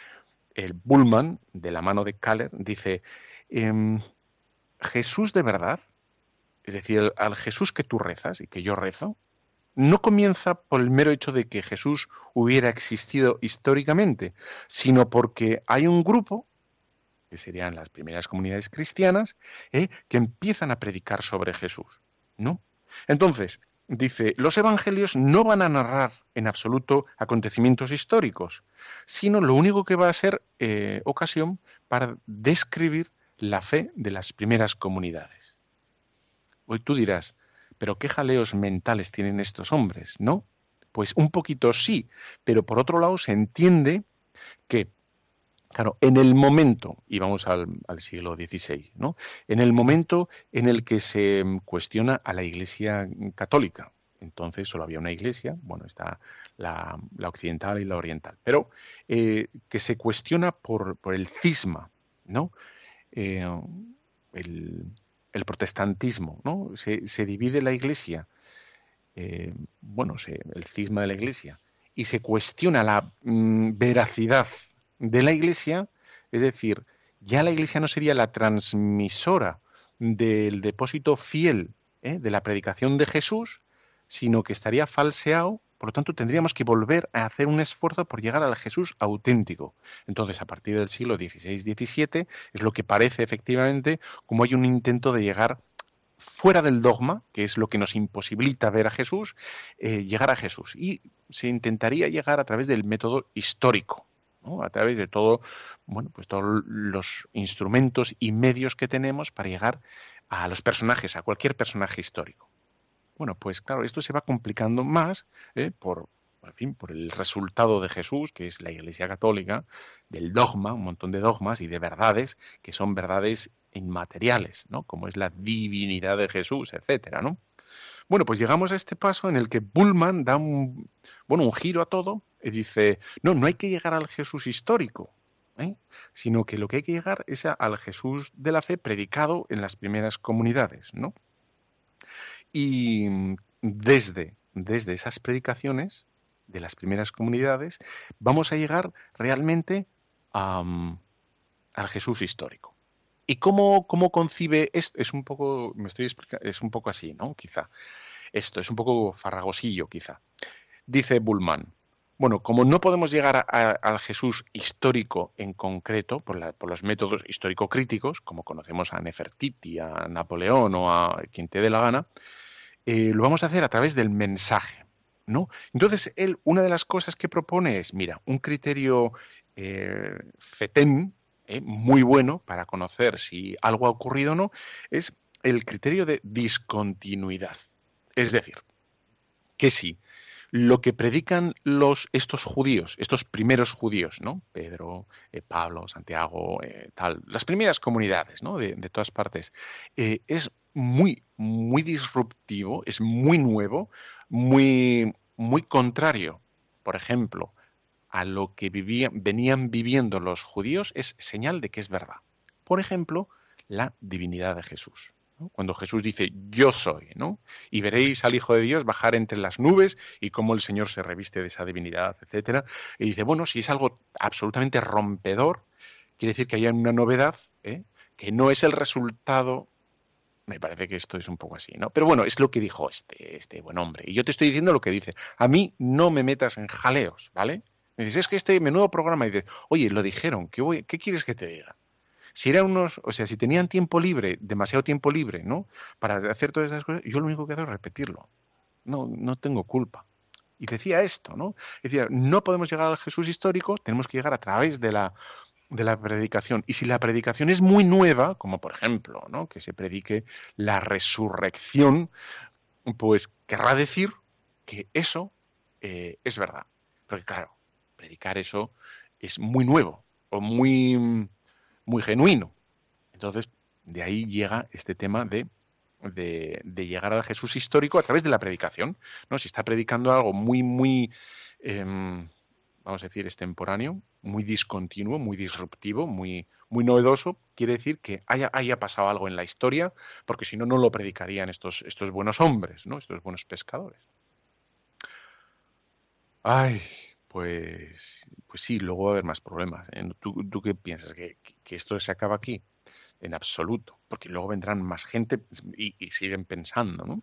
[SPEAKER 1] el Bullman, de la mano de Kaller, dice, em, Jesús de verdad, es decir, al Jesús que tú rezas y que yo rezo, no comienza por el mero hecho de que Jesús hubiera existido históricamente, sino porque hay un grupo, que serían las primeras comunidades cristianas, ¿eh? que empiezan a predicar sobre Jesús. ¿no? Entonces, dice, los evangelios no van a narrar en absoluto acontecimientos históricos, sino lo único que va a ser eh, ocasión para describir la fe de las primeras comunidades. Hoy tú dirás, pero qué jaleos mentales tienen estos hombres, ¿no? Pues un poquito sí, pero por otro lado se entiende que, claro, en el momento, y vamos al, siglo XVI, ¿no? En el momento en el que se cuestiona a la Iglesia católica, entonces solo había una iglesia, bueno, está la, occidental y la oriental, pero eh, que se cuestiona por, el cisma, ¿no? Eh, el, el protestantismo, ¿no? Se, divide la iglesia, eh, bueno, el cisma de la iglesia, y se cuestiona la mm, veracidad de la iglesia, es decir, ya la iglesia no sería la transmisora del depósito fiel ¿eh? de la predicación de Jesús, sino que estaría falseado por lo tanto, tendríamos que volver a hacer un esfuerzo por llegar al Jesús auténtico. Entonces, a partir del siglo XVI-XVII es lo que parece efectivamente como hay un intento de llegar fuera del dogma, que es lo que nos imposibilita ver a Jesús, eh, llegar a Jesús. Y se intentaría llegar a través del método histórico, a través de todo, bueno, pues todos los instrumentos y medios que tenemos para llegar a los personajes, a cualquier personaje histórico. Bueno, pues claro, esto se va complicando más ¿eh? por, fin, por el resultado de Jesús, que es la Iglesia Católica, del dogma, un montón de dogmas y de verdades que son verdades inmateriales, ¿no? Como es la divinidad de Jesús, etcétera, ¿no? Bueno, pues llegamos a este paso en el que Bullman da un, bueno, un giro a todo y dice, no, no hay que llegar al Jesús histórico, ¿eh? sino que lo que hay que llegar es al Jesús de la fe predicado en las primeras comunidades, ¿no? Y desde, desde esas predicaciones de las primeras comunidades vamos a llegar realmente mm, al Jesús histórico. ¿Y cómo, cómo concibe esto? Es un poco, me estoy explicando, es un poco así, ¿no? Quizá. Esto es un poco farragosillo, quizá. Dice Bullman, bueno, como no podemos llegar al Jesús histórico en concreto, por, por los métodos histórico-críticos, como conocemos a Nefertiti, a Napoleón o a quien te dé la gana, eh, lo vamos a hacer a través del mensaje. ¿no? Entonces, él, una de las cosas que propone es, mira, un criterio eh, fetén, eh, muy bueno para conocer si algo ha ocurrido o no, es el criterio de discontinuidad. Es decir, que si lo que predican los, estos judíos, estos primeros judíos, ¿no? Pedro, Pablo, Santiago, tal, las primeras comunidades, ¿no? De, de todas partes, es muy, muy disruptivo, es muy nuevo, muy, muy contrario, por ejemplo, a lo que vivían, venían viviendo los judíos, es señal de que es verdad. Por ejemplo, la divinidad de Jesús. Cuando Jesús dice, yo soy, ¿no? Y veréis al Hijo de Dios bajar entre las nubes y cómo el Señor se reviste de esa divinidad, etcétera. Y dice, bueno, si es algo absolutamente rompedor, quiere decir que hay una novedad, ¿eh? que no es el resultado me parece que esto es un poco así, ¿no? Pero bueno, es lo que dijo este, este buen hombre. Y yo te estoy diciendo lo que dice. A mí no me metas en jaleos, ¿vale? Es que este menudo programa, y dices, oye, lo dijeron, ¿qué, ¿qué quieres que te diga? Si era unos, o sea, si tenían tiempo libre, demasiado tiempo libre, ¿no? Para hacer todas esas cosas, yo lo único que hago es repetirlo. No, no tengo culpa. Y decía esto, ¿no? Decía, no podemos llegar al Jesús histórico, tenemos que llegar a través de la, de la predicación. Y si la predicación es muy nueva, como por ejemplo, ¿no? que se predique la resurrección, pues querrá decir que eso eh, es verdad. Porque claro, predicar eso es muy nuevo o muy, muy genuino. Entonces, de ahí llega este tema de, de, llegar al Jesús histórico a través de la predicación. ¿no? Si está predicando algo muy, muy, em, vamos a decir, extemporáneo, muy discontinuo, muy disruptivo, muy, muy novedoso, quiere decir que haya, haya pasado algo en la historia, porque si no, no lo predicarían estos, estos buenos hombres, ¿no? estos buenos pescadores. Ay, pues, pues sí, luego va a haber más problemas. ¿eh? ¿Tú, ¿Tú, qué piensas? ¿Que, esto se acaba aquí? En absoluto, porque luego vendrán más gente y, y siguen pensando, ¿no?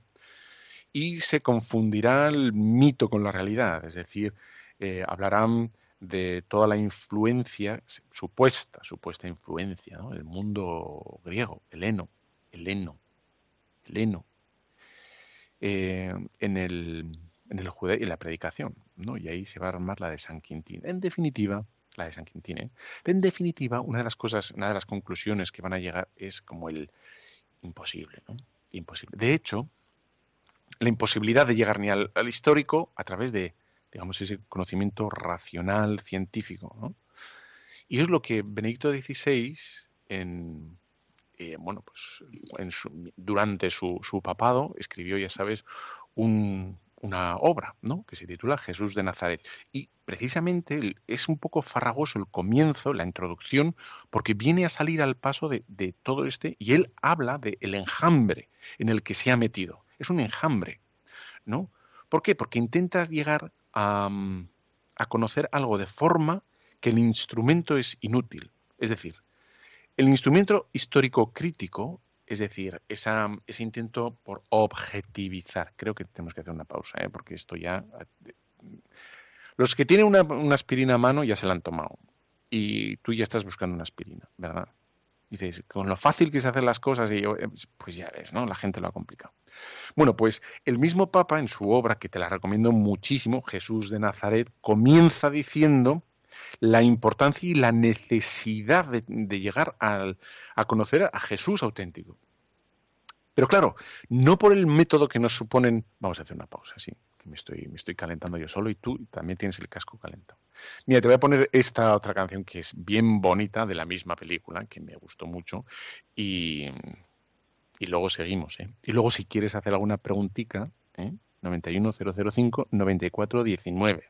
[SPEAKER 1] Y se confundirá el mito con la realidad, es decir, eh, hablarán de toda la influencia, supuesta, supuesta influencia, del mundo griego, heleno, heleno, heleno, eh, en el, en el y la predicación, ¿no? Y ahí se va a armar la de San Quintín. En definitiva, la de San Quintín, ¿eh? En definitiva, una de las cosas, una de las conclusiones que van a llegar es como el imposible, ¿no? Imposible. De hecho, la imposibilidad de llegar ni al histórico a través de digamos, ese conocimiento racional, científico. Y es lo que Benedicto XVI, en, eh, bueno, pues durante su, papado, escribió, ya sabes, una obra ¿no? que se titula Jesús de Nazaret. Y precisamente es un poco farragoso el comienzo, la introducción, porque viene a salir al paso de, todo este, y él habla del enjambre en el que se ha metido. Es un enjambre, ¿no? ¿Por qué? Porque intentas llegar a, conocer algo de forma que el instrumento es inútil. Es decir, el instrumento histórico crítico, es decir, esa, ese intento por objetivizar, creo que tenemos que hacer una pausa, ¿eh? porque esto ya... Los que tienen una, aspirina a mano ya se la han tomado y tú ya estás buscando una aspirina, ¿verdad? dices, con lo fácil que es hacer las cosas, y eh, pues ya ves, ¿no? La gente lo ha complicado. Bueno, pues el mismo Papa en su obra, que te la recomiendo muchísimo, Jesús de Nazaret, comienza diciendo la importancia y la necesidad de, llegar a conocer a Jesús auténtico. Pero claro, no por el método que nos suponen. Vamos a hacer una pausa, sí, que me estoy, me estoy calentando yo solo y tú también tienes el casco calentado. Mira, te voy a poner esta otra canción que es bien bonita de la misma película, que me gustó mucho, y, y luego seguimos. ¿eh? Y luego, si quieres hacer alguna preguntita, ¿eh? 91005-9419.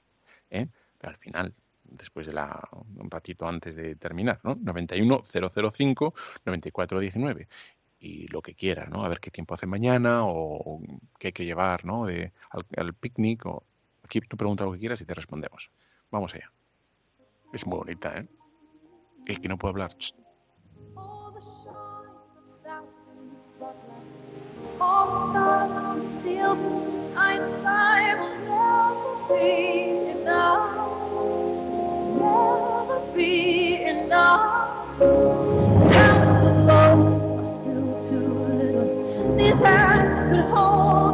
[SPEAKER 1] ¿eh? Al final, después de la, un ratito antes de terminar, ¿no? 91005-9419 y lo que quiera, ¿no? A ver qué tiempo hace mañana o qué hay que llevar, ¿no? De, al, picnic o aquí tú pregunta lo que quieras y te respondemos. Vamos allá. Es muy bonita, ¿eh? El que no puede hablar. Times alone are still too little. These hands could hold.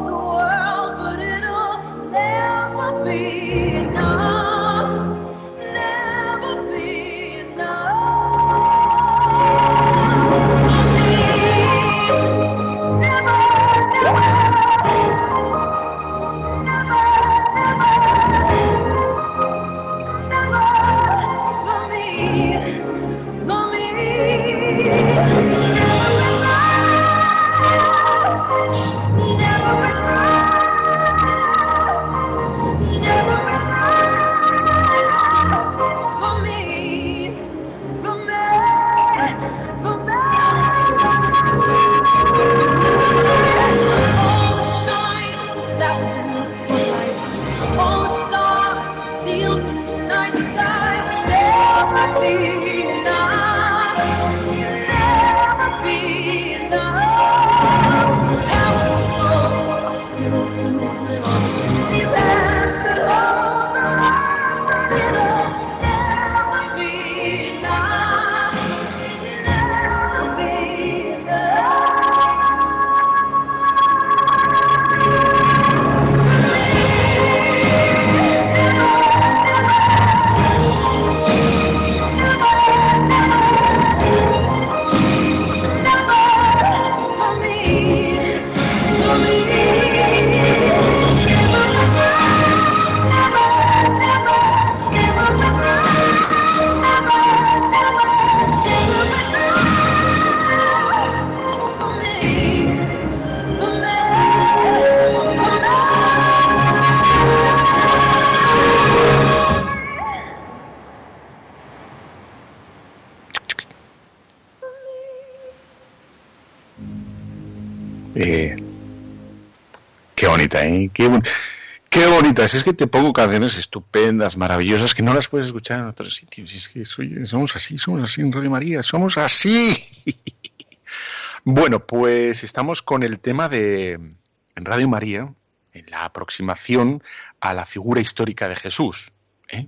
[SPEAKER 1] Es que te pongo canciones estupendas, maravillosas, que no las puedes escuchar en otros sitios. Si es que somos así, somos así en Radio María, somos así. bueno, pues estamos con el tema de en Radio María, en la aproximación a la figura histórica de Jesús. ¿eh?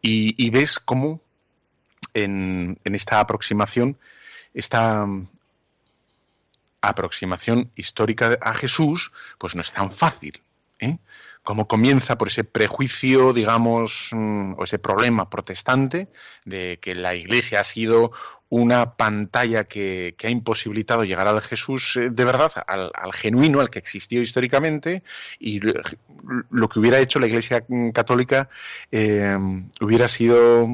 [SPEAKER 1] Y, ves cómo en, en esta aproximación esta aproximación histórica a Jesús, pues no es tan fácil. ¿Eh? Como comienza por ese prejuicio, digamos, mm, o ese problema protestante de que la Iglesia ha sido una pantalla que, ha imposibilitado llegar al Jesús eh, de verdad, al, genuino, al que existió históricamente, y lo que hubiera hecho la Iglesia mm, católica eh, hubiera sido,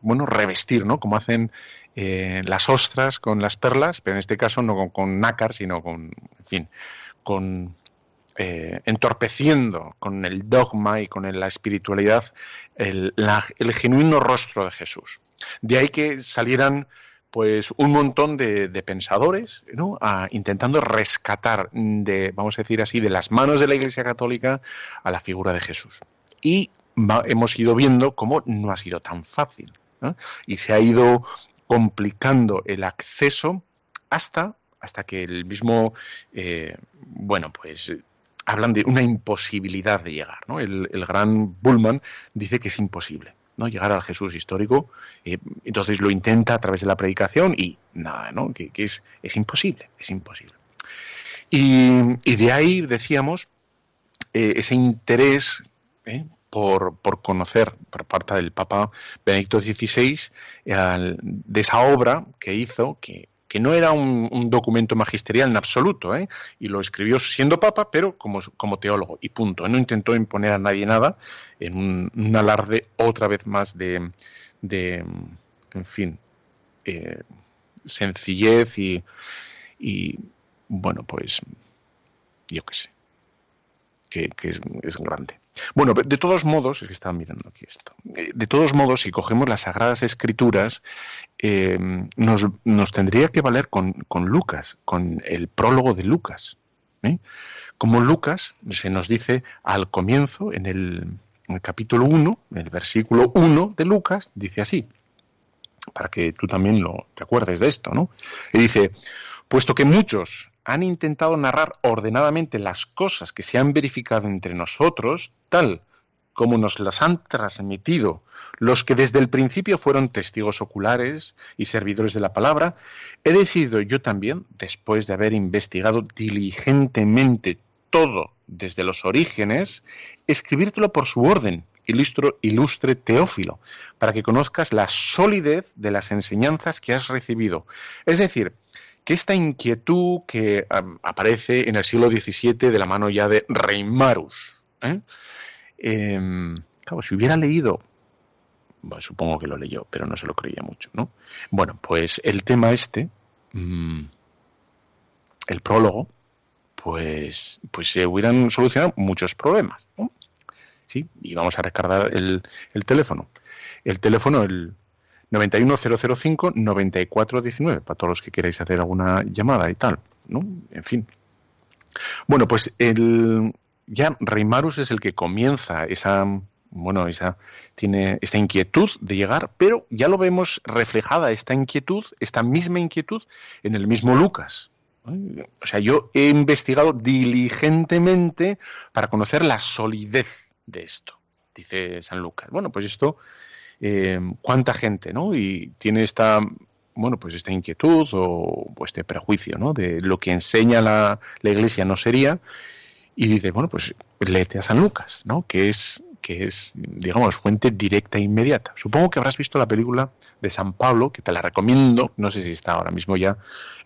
[SPEAKER 1] bueno, revestir, ¿no? Como hacen eh, las ostras con las perlas, pero en este caso no con, nácar, sino con, en fin, con eh, entorpeciendo con el dogma y con la espiritualidad el, genuino rostro de Jesús. De ahí que salieran pues un montón de, pensadores ¿no? intentando rescatar de, vamos a decir así, de las manos de la Iglesia Católica a la figura de Jesús. Y hemos ido viendo cómo no ha sido tan fácil. Y se ha ido complicando el acceso hasta, hasta que el mismo, eh, bueno, pues hablan de una imposibilidad de llegar. ¿no? El, gran Bullman dice que es imposible. ¿no? llegar al Jesús histórico, eh, entonces lo intenta a través de la predicación y nada, ¿no? que, es, imposible, es imposible. Y, de ahí decíamos eh, ese interés por, conocer por parte del Papa Benedicto XVI de esa obra que hizo, que, no era un, documento magisterial en absoluto, ¿eh? y lo escribió siendo Papa, pero como, como teólogo, y punto. No intentó imponer a nadie nada en un, alarde otra vez más de, de en fin, eh, sencillez y, y, bueno, pues yo qué sé, que, es grande. Bueno, de todos modos, es que estaba mirando aquí esto. Eh, de todos modos, si cogemos las Sagradas Escrituras, eh, nos, tendría que valer con, Lucas, con el prólogo de Lucas. ¿eh? Como Lucas se nos dice al comienzo, en el, en el capítulo 1, en el versículo 1 de Lucas, dice así, para que tú también lo, te acuerdes de esto, ¿no? Y dice, puesto que muchos han intentado narrar ordenadamente las cosas que se han verificado entre nosotros, tal como nos las han transmitido los que desde el principio fueron testigos oculares y servidores de la palabra, he decidido yo también, después de haber investigado diligentemente todo desde los orígenes, escribírtelo por su orden, ilustro, ilustre Teófilo, para que conozcas la solidez de las enseñanzas que has recibido. Es decir, que esta inquietud que aparece en el siglo XVII de la mano ya de Reimarus, ¿eh? Em, claro, si hubiera leído, supongo que lo leyó, pero no se lo creía mucho, ¿no? Bueno, pues el tema este, mm, el prólogo, pues, pues se hubieran solucionado muchos problemas, ¿no? Sí, y vamos a recargar el, el teléfono. El teléfono, el 91005-9419, para todos los que queráis hacer alguna llamada y tal, ¿no? En fin. Bueno, pues el, ya Reimarus es el que comienza esa, bueno, esa, tiene esta inquietud de llegar, pero ya lo vemos reflejada esta inquietud, esta misma inquietud, en el mismo Lucas. O sea, yo he investigado diligentemente para conocer la solidez de esto, dice San Lucas. Bueno, pues esto eh, cuánta gente, ¿no? Y tiene esta, bueno, pues esta inquietud o, este prejuicio, ¿no? De lo que enseña la, Iglesia no sería. Y dice, bueno, pues léete a San Lucas, ¿no? Que es, que es, digamos, fuente directa e inmediata. Supongo que habrás visto la película de San Pablo, que te la recomiendo, no sé si está ahora mismo ya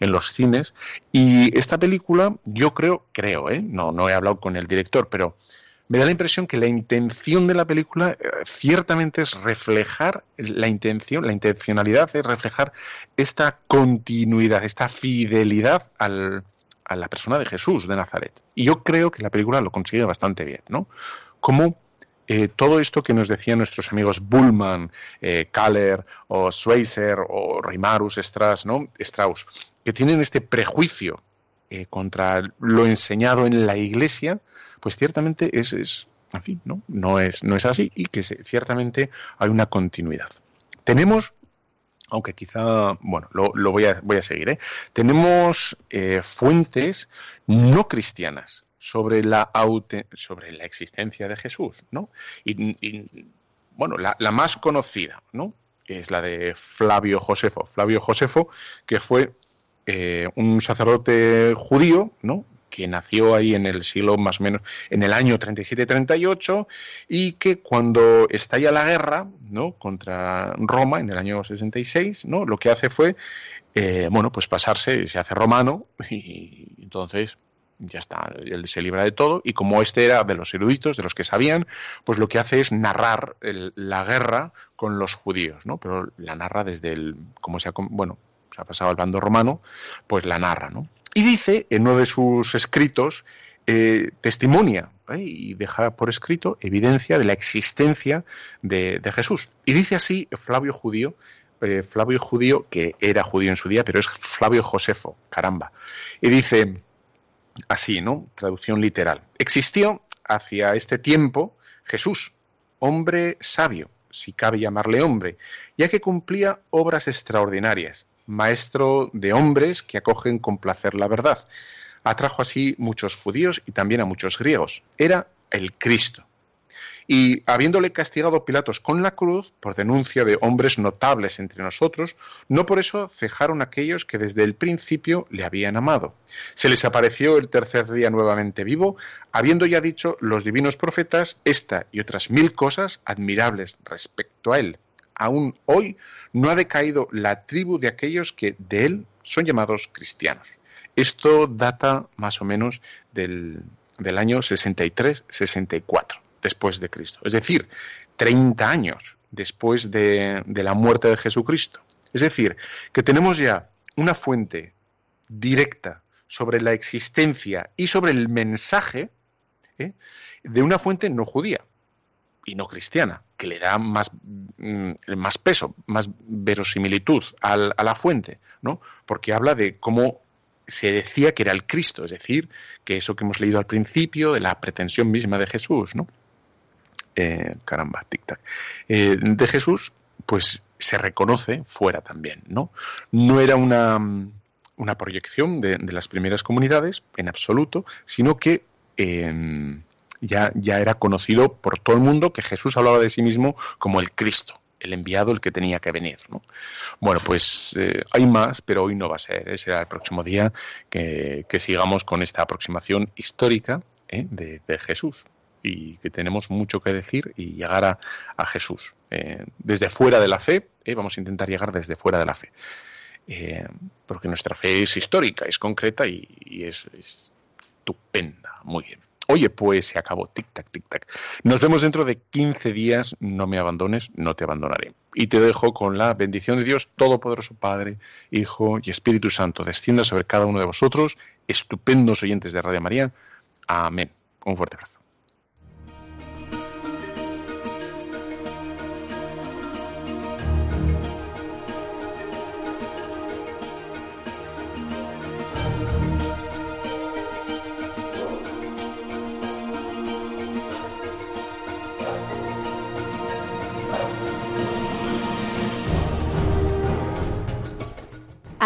[SPEAKER 1] en los cines. Y esta película, yo creo, creo, ¿eh? No, no he hablado con el director, pero me da la impresión que la intención de la película eh, ciertamente es reflejar la intención, la intencionalidad es reflejar esta continuidad, esta fidelidad a la persona de Jesús de Nazaret. Y yo creo que la película lo consigue bastante bien, ¿no? Como eh, todo esto que nos decían nuestros amigos Bullman, eh, Kaller o Schweizer o Reimarus Strauss, ¿no? Strauss, que tienen este prejuicio eh, contra lo enseñado en la Iglesia, pues ciertamente es, es en fin, ¿no? No es, no es así y que ciertamente hay una continuidad. Tenemos aunque quizá, bueno, lo, voy, a, voy a seguir, ¿eh? tenemos eh, fuentes no cristianas sobre la, sobre la existencia de Jesús, ¿no? Y, bueno, la, la, más conocida, ¿no? Es la de Flavio Josefo. Flavio Josefo, que fue eh, un sacerdote judío, ¿no? Que nació ahí en el siglo más o menos, en el año 37-38, y que cuando estalla la guerra, ¿no? contra Roma en el año 66, ¿no? lo que hace fue, eh, bueno, pues pasarse, se hace romano, y entonces ya está, él se libra de todo, y como este era de los eruditos, de los que sabían, pues lo que hace es narrar la guerra con los judíos, ¿no? Pero la narra desde el, como se ha, bueno, ha pasado al bando romano, pues la narra, ¿no? Y dice en uno de sus escritos, eh, testimonia ¿eh? y deja por escrito evidencia de la existencia de, Jesús. Y dice así Flavio Judío, eh, Flavio Judío, que era judío en su día, pero es Flavio Josefo, caramba. Y dice así, ¿no? Traducción literal. Existió hacia este tiempo Jesús, hombre sabio, si cabe llamarle hombre, ya que cumplía obras extraordinarias maestro de hombres que acogen con placer la verdad. Atrajo así muchos judíos y también a muchos griegos. Era el Cristo. Y habiéndole castigado Pilatos con la cruz por denuncia de hombres notables entre nosotros, no por eso cejaron aquellos que desde el principio le habían amado. Se les apareció el tercer día nuevamente vivo, habiendo ya dicho los divinos profetas esta y otras mil cosas admirables respecto a él aún hoy no ha decaído la tribu de aquellos que de él son llamados cristianos. Esto data más o menos del, año 63-64 después de Cristo. Es decir, 30 años después de, la muerte de Jesucristo. Es decir, que tenemos ya una fuente directa sobre la existencia y sobre el mensaje ¿eh? de una fuente no judía y no cristiana, que le da más, mm, más peso, más verosimilitud a la fuente, ¿no? Porque habla de cómo se decía que era el Cristo, es decir, que eso que hemos leído al principio, de la pretensión misma de Jesús, ¿no? Eh, caramba, tic-tac. Eh, de Jesús, pues se reconoce fuera también, ¿no? No era una, una proyección de, las primeras comunidades, en absoluto, sino que eh, ya, ya era conocido por todo el mundo que Jesús hablaba de sí mismo como el Cristo, el enviado, el que tenía que venir. ¿no? Bueno, pues eh, hay más, pero hoy no va a ser. ¿eh? Será el próximo día que, sigamos con esta aproximación histórica ¿eh? de, Jesús y que tenemos mucho que decir y llegar a, Jesús. desde fuera de la fe, vamos a intentar llegar desde fuera de la fe. porque nuestra fe es histórica, es concreta y, es estupenda. Muy bien. Oye, pues se acabó. Tic-tac, tic-tac. Nos vemos dentro de 15 días. No me abandones, no te abandonaré. Y te dejo con la bendición de Dios Todopoderoso Padre, Hijo y Espíritu Santo. Descienda sobre cada uno de vosotros, estupendos oyentes de Radio María. Amén. Un fuerte abrazo.